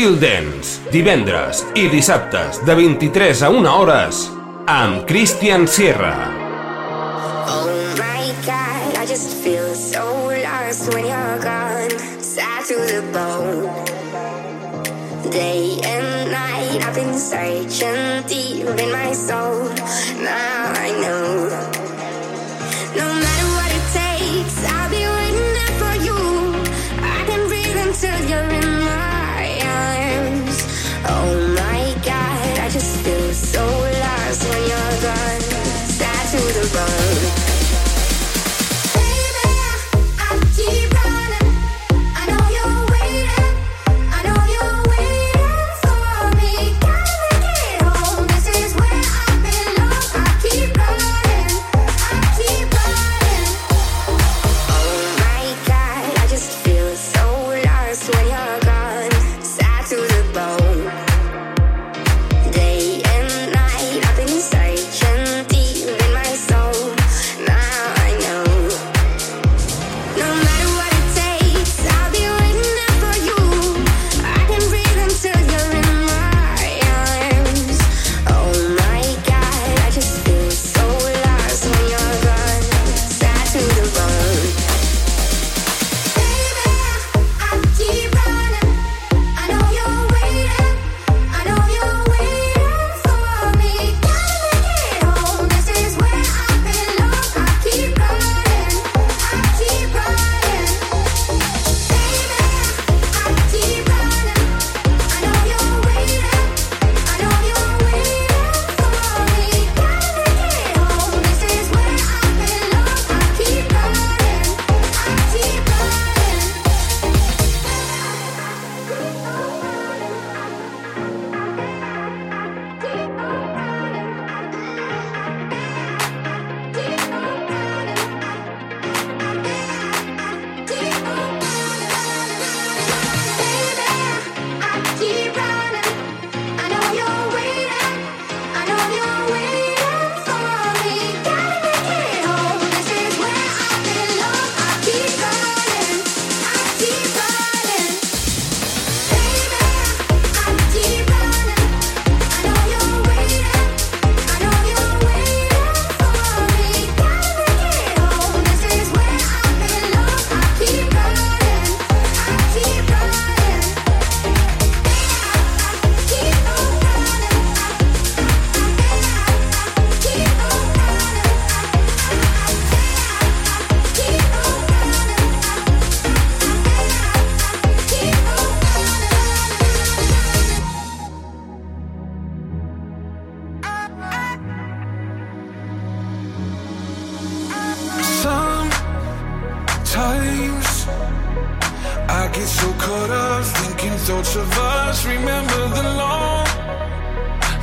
Chill Dance, divendres i dissabtes de 23 a 1 hores amb Christian Sierra. Oh my God, I just feel so lost when you're gone, sad to the bone. Day and night, I've been searching deep in my soul.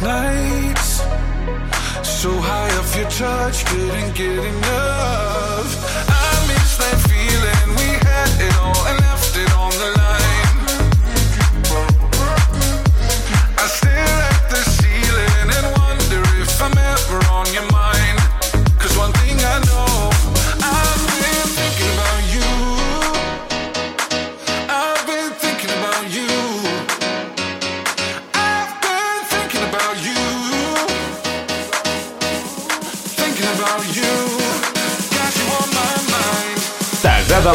Nights So high off your touch, couldn't get enough. I miss that feeling we had it all and left it on the line.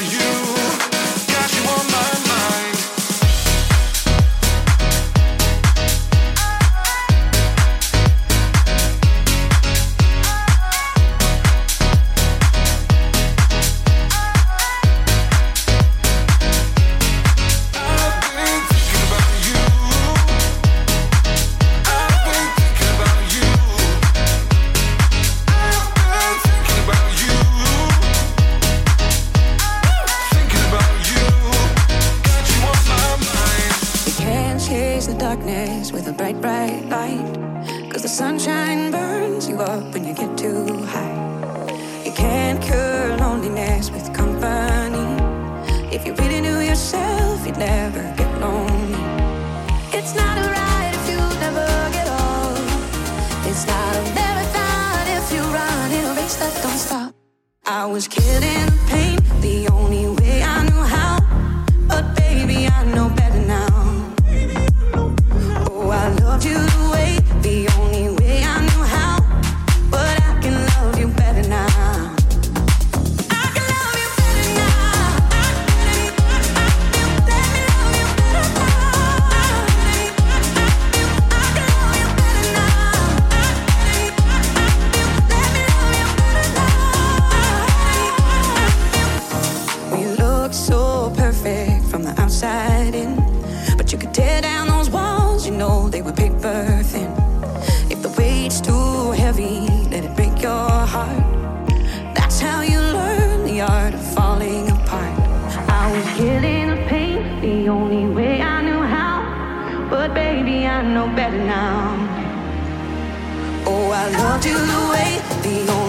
you. the only way I knew how. But baby, I know better now. Oh, I loved you the way the only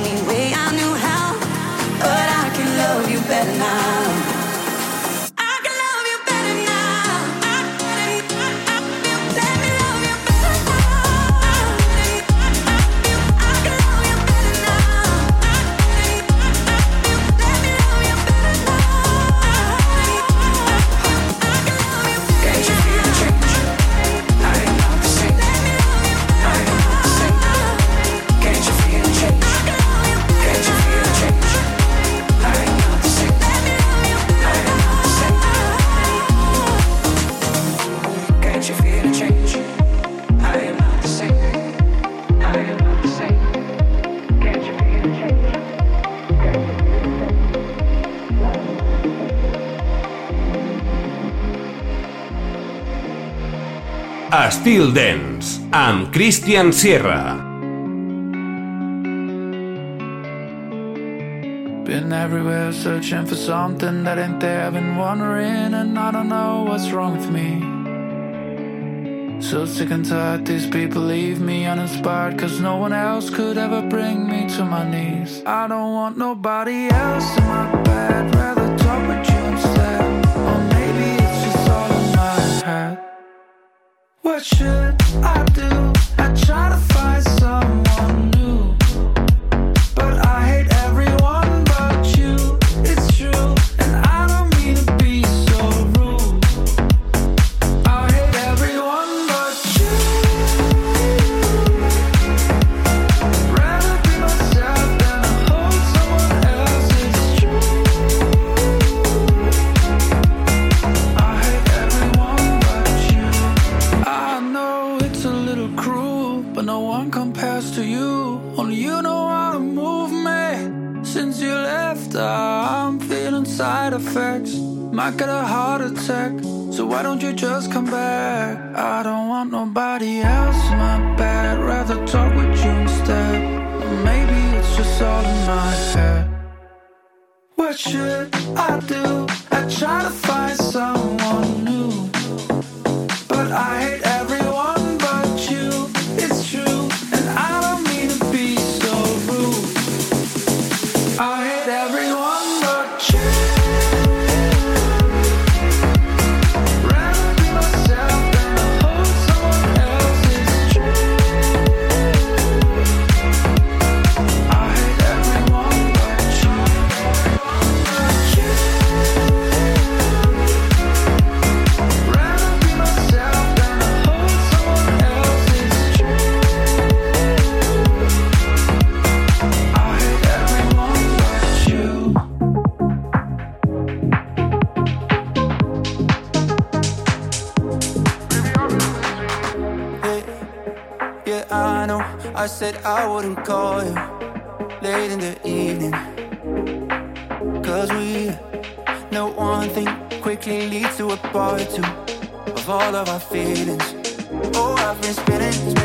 Styl Dance, amb Christian Sierra. Been everywhere searching for something that ain't there. Been wondering, and I don't know what's wrong with me. So sick and tired, these people leave me uninspired. Cause no one else could ever bring me to my knees. I don't want nobody else in my What Oh, I've been spinning,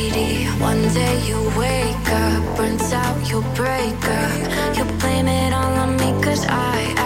One day you wake up, burnt out, you break up. You blame it all on me, cause I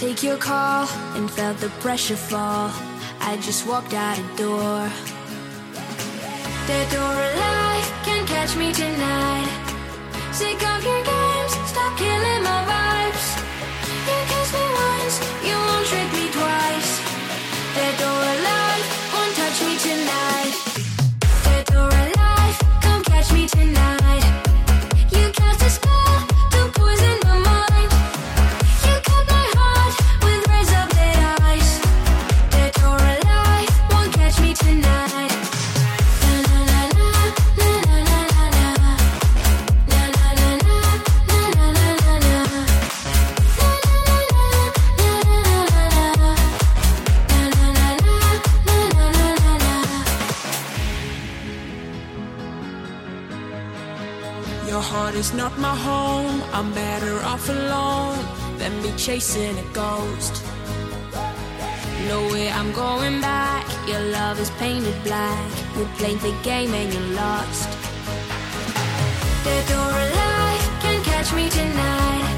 take your call and felt the pressure fall. I just walked out the door. Dead or alive, can't catch me tonight. Sick of your games, stop killing my vibes. You kissed me once, you. I'm better off alone than be chasing a ghost. No way I'm going back. Your love is painted black. You played the game and you lost. Dead or alive, can't catch me tonight.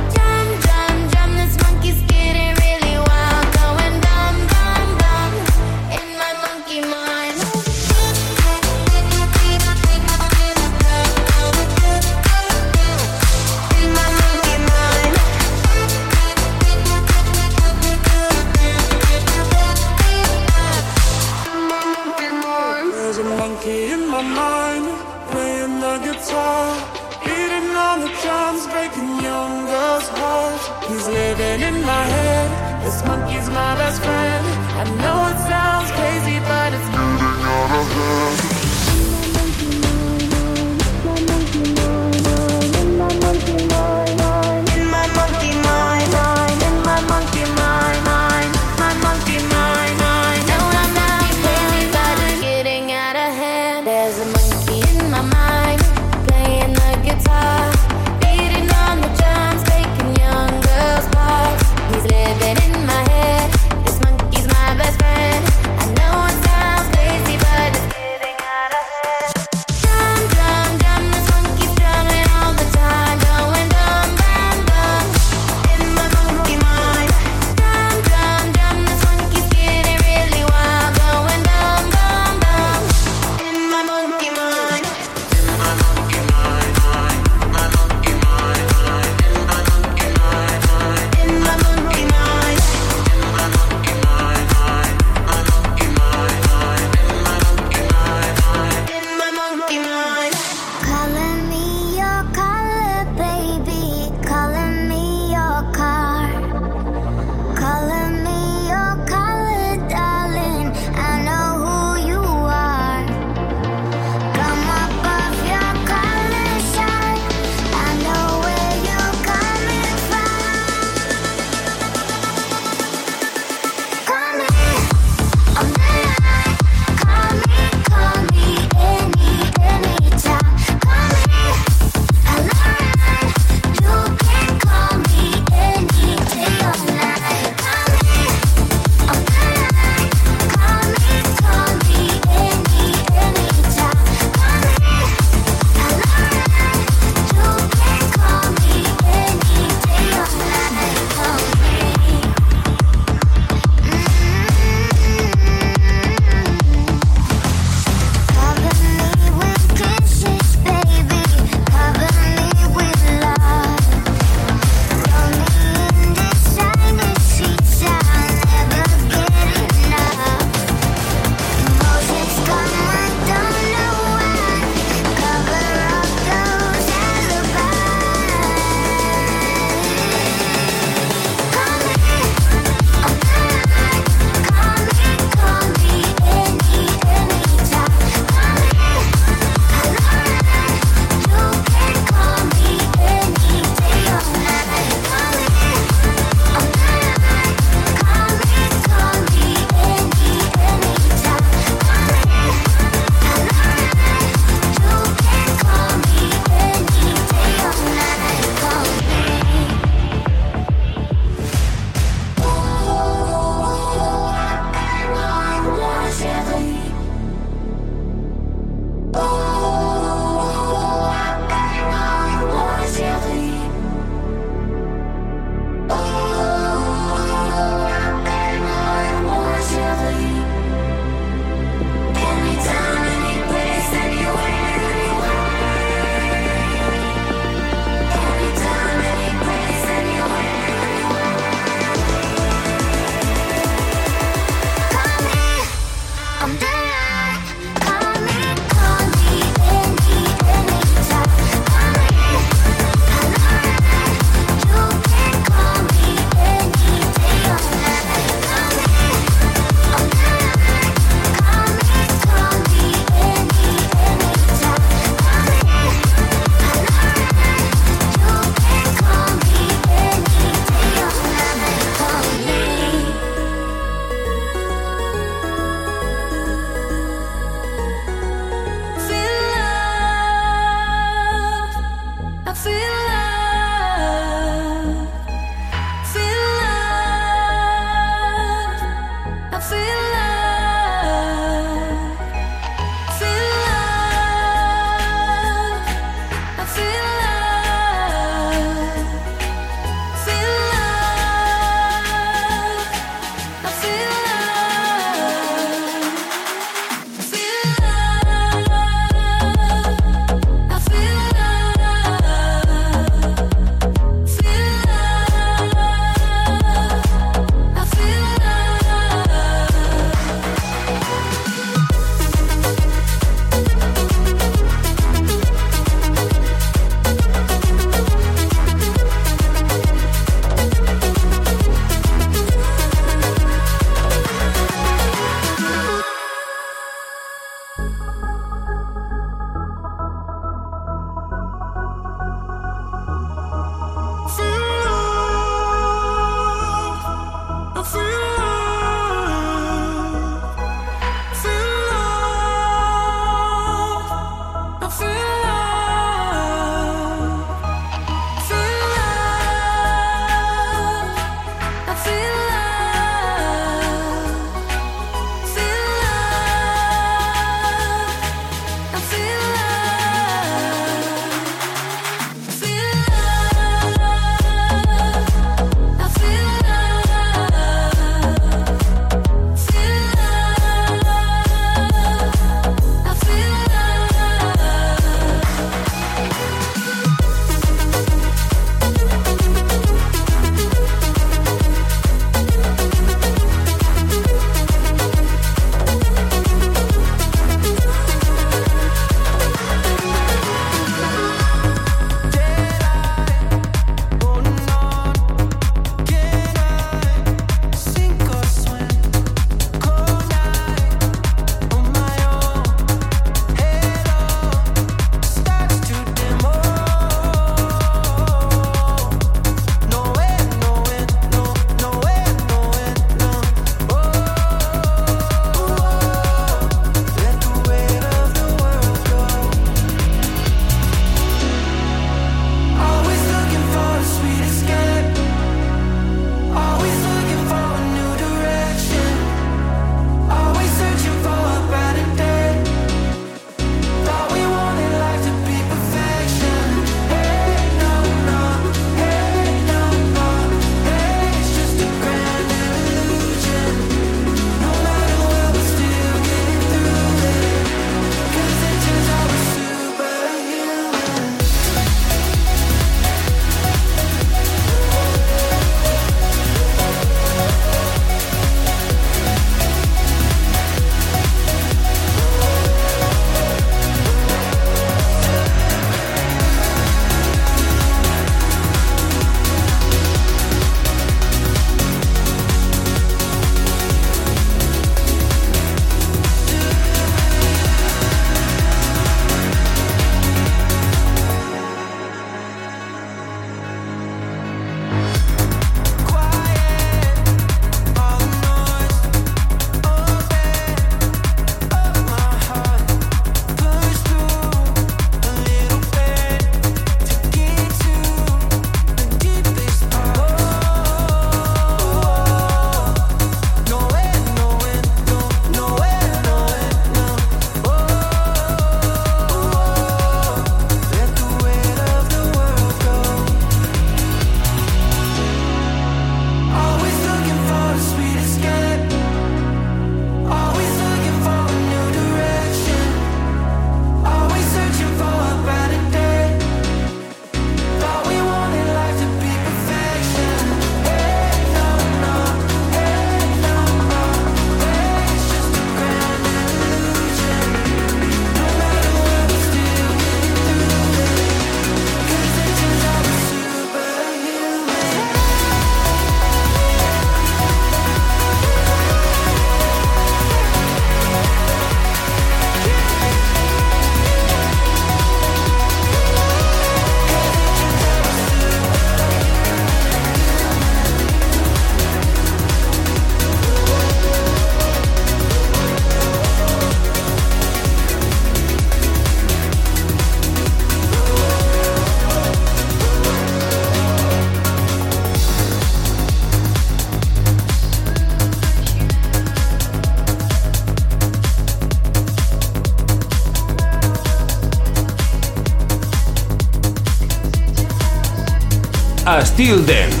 Till then.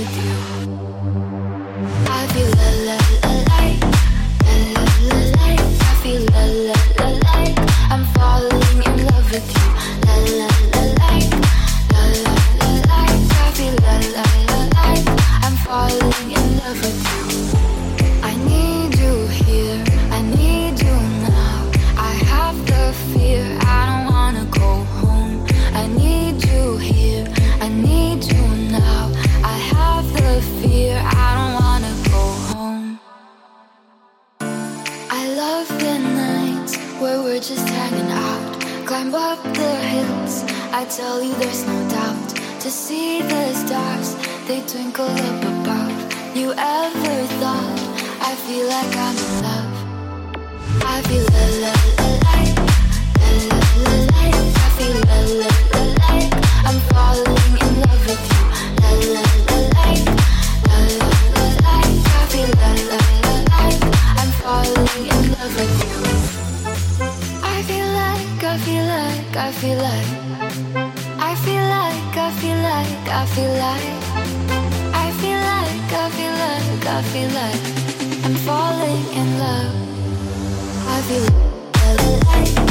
with you. twinkle up above you ever thought. I feel like I'm in love. I feel la la la light, la la la light. I feel la la la light. I'm falling in love with you. La la la light, la la la light. I feel la la la light. I'm falling in love with you. I feel like, I feel like, I feel like. I feel like, I feel like, I feel like. I feel like I'm falling in love. I feel. I feel.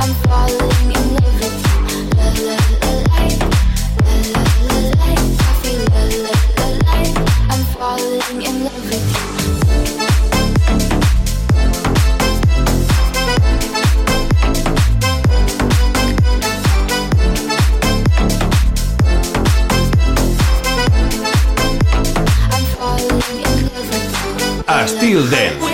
I'm falling in love. Styl Dance.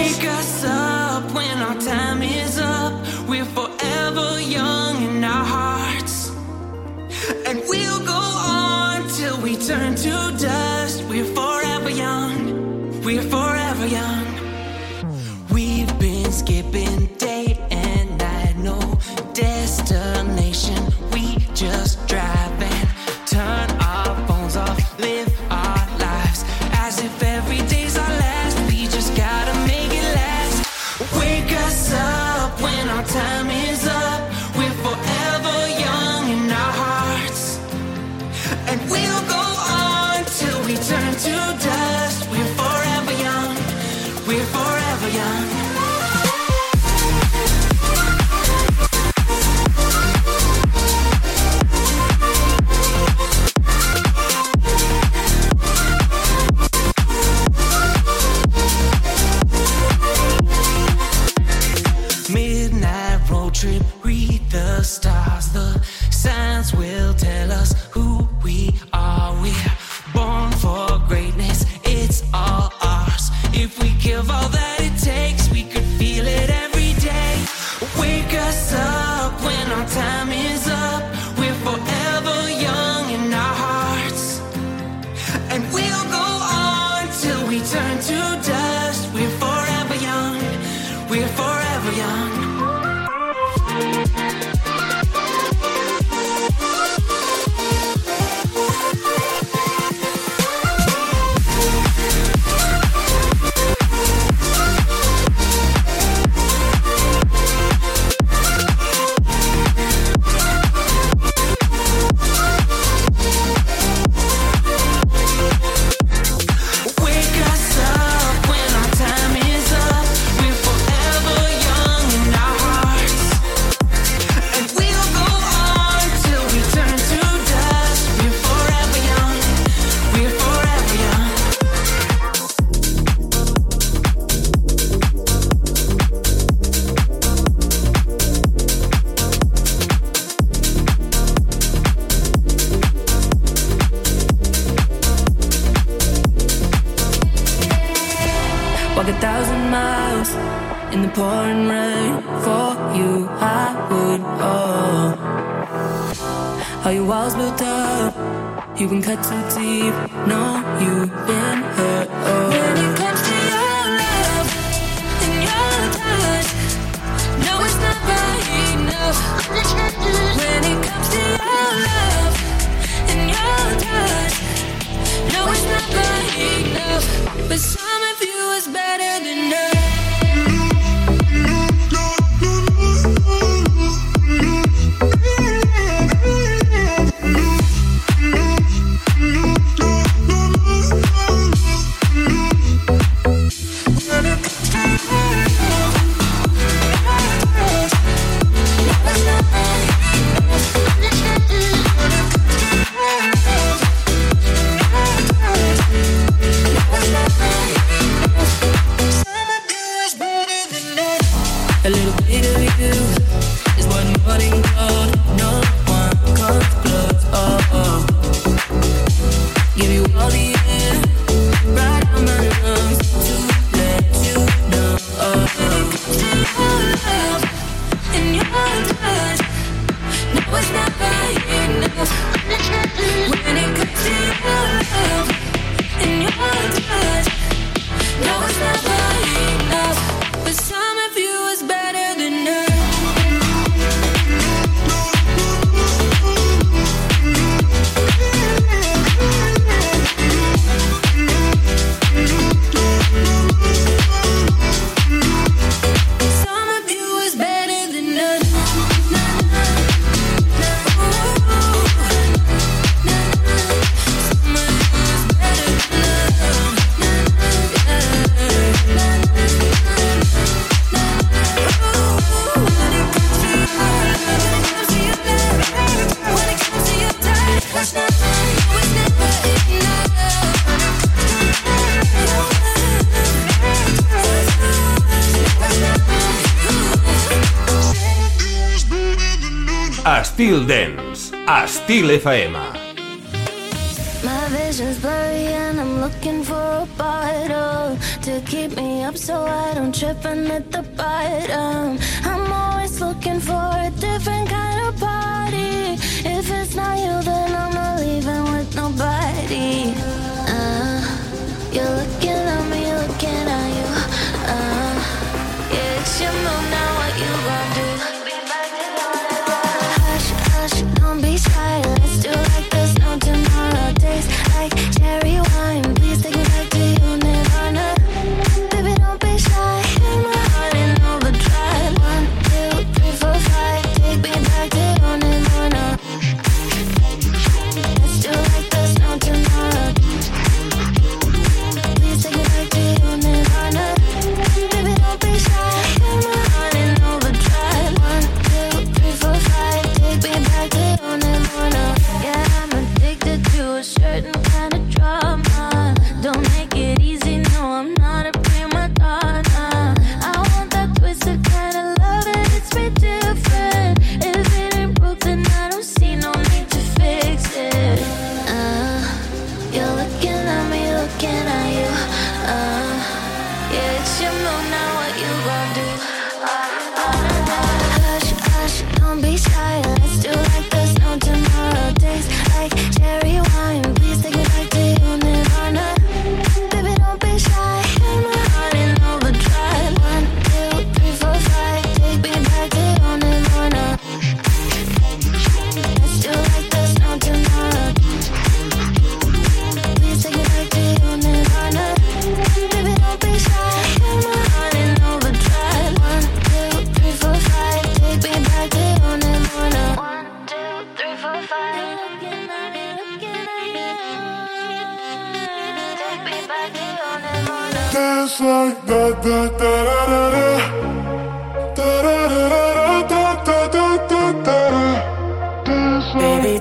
Estil FM.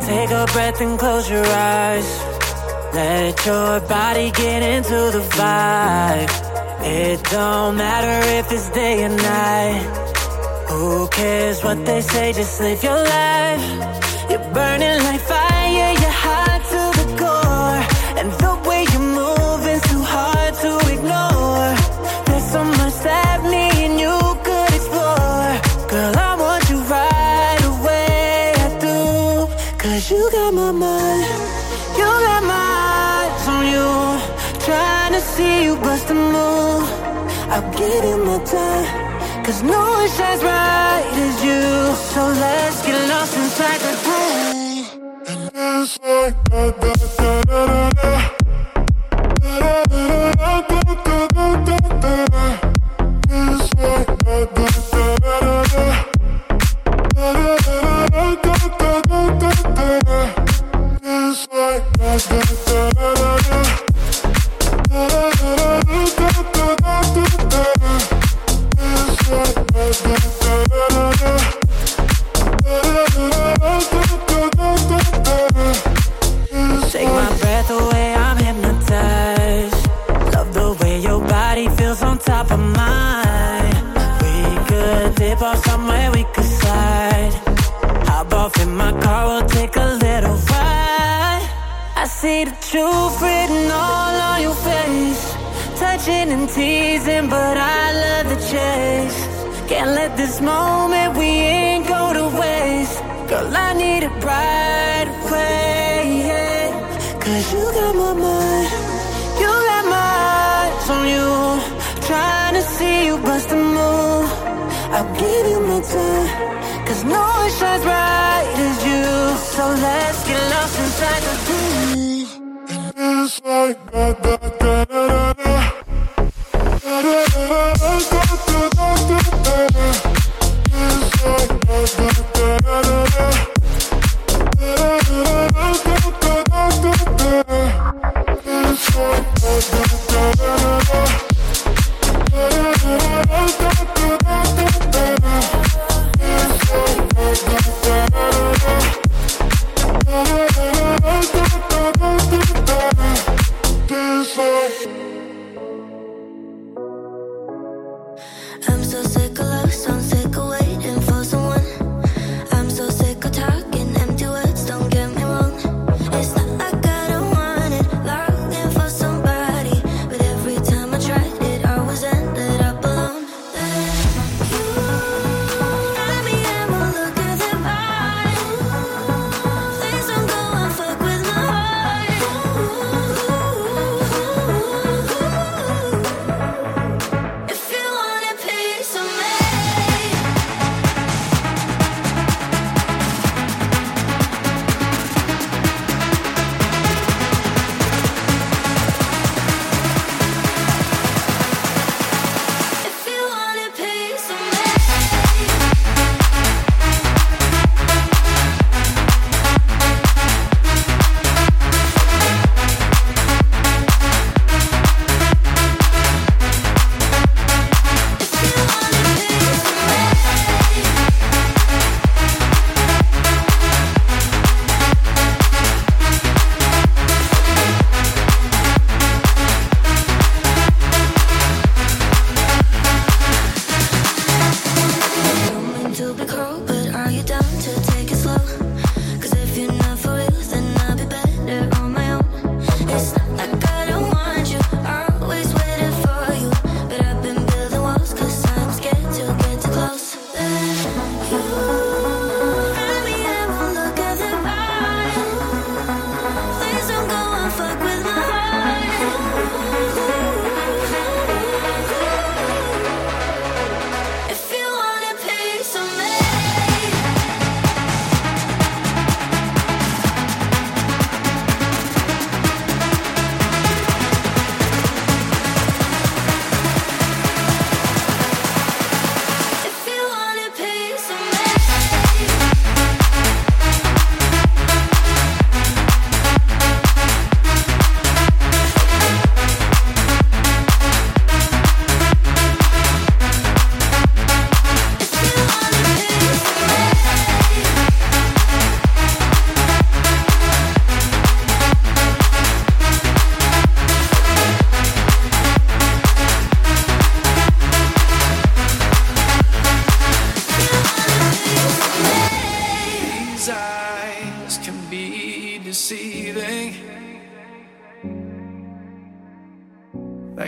Take a breath and close your eyes. Let your body get into the vibe. It don't matter if it's day or night. Who cares what they say? Just live your life. You're burning time. Cause no one shines bright as you. So let's get lost inside the it right away. Yeah. Cause you got my mind, you got my eyes on you. Trying to see you bust a move. I'll give you my time. Cause no one shines bright as you. So let's get lost inside the dream. It's like that.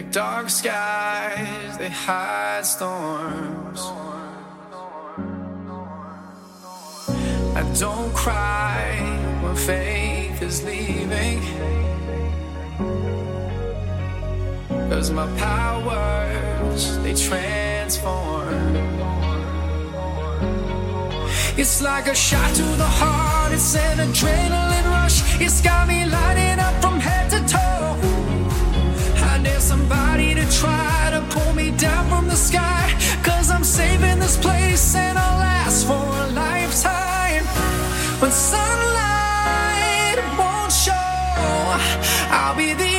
Like dark skies, they hide storms. I don't cry when faith is leaving. Cause my powers, they transform. It's like a shot to the heart, it's an adrenaline rush. It's got me lighting up somebody to try to pull me down from the sky. Cause I'm saving this place and I'll last for a lifetime. When sunlight won't show, I'll be the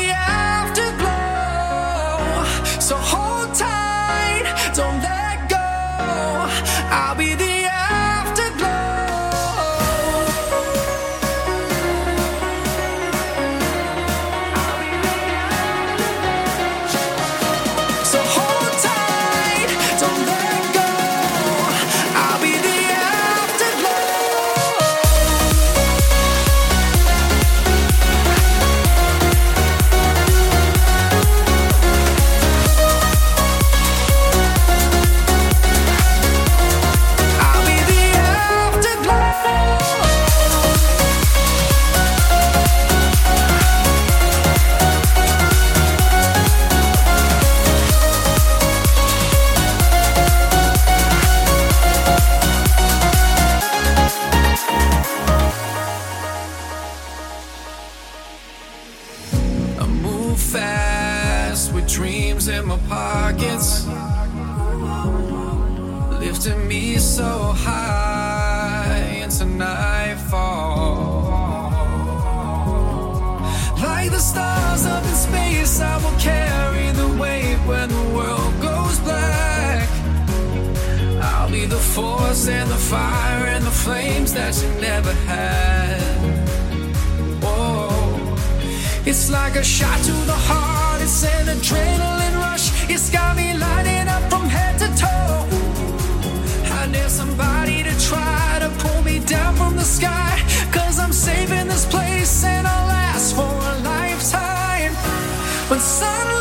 pockets, lifting me so high into nightfall. Like the stars up in space, I will carry the weight when the world goes black. I'll be the force and the fire and the flames that you never had. It's like a shot to the heart, it's an adrenaline rush. It's got me lighting up from head to toe. I dare somebody to try to pull me down from the sky. Cause I'm saving this place and I'll last for a lifetime. When sunlight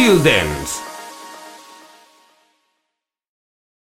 go. I'll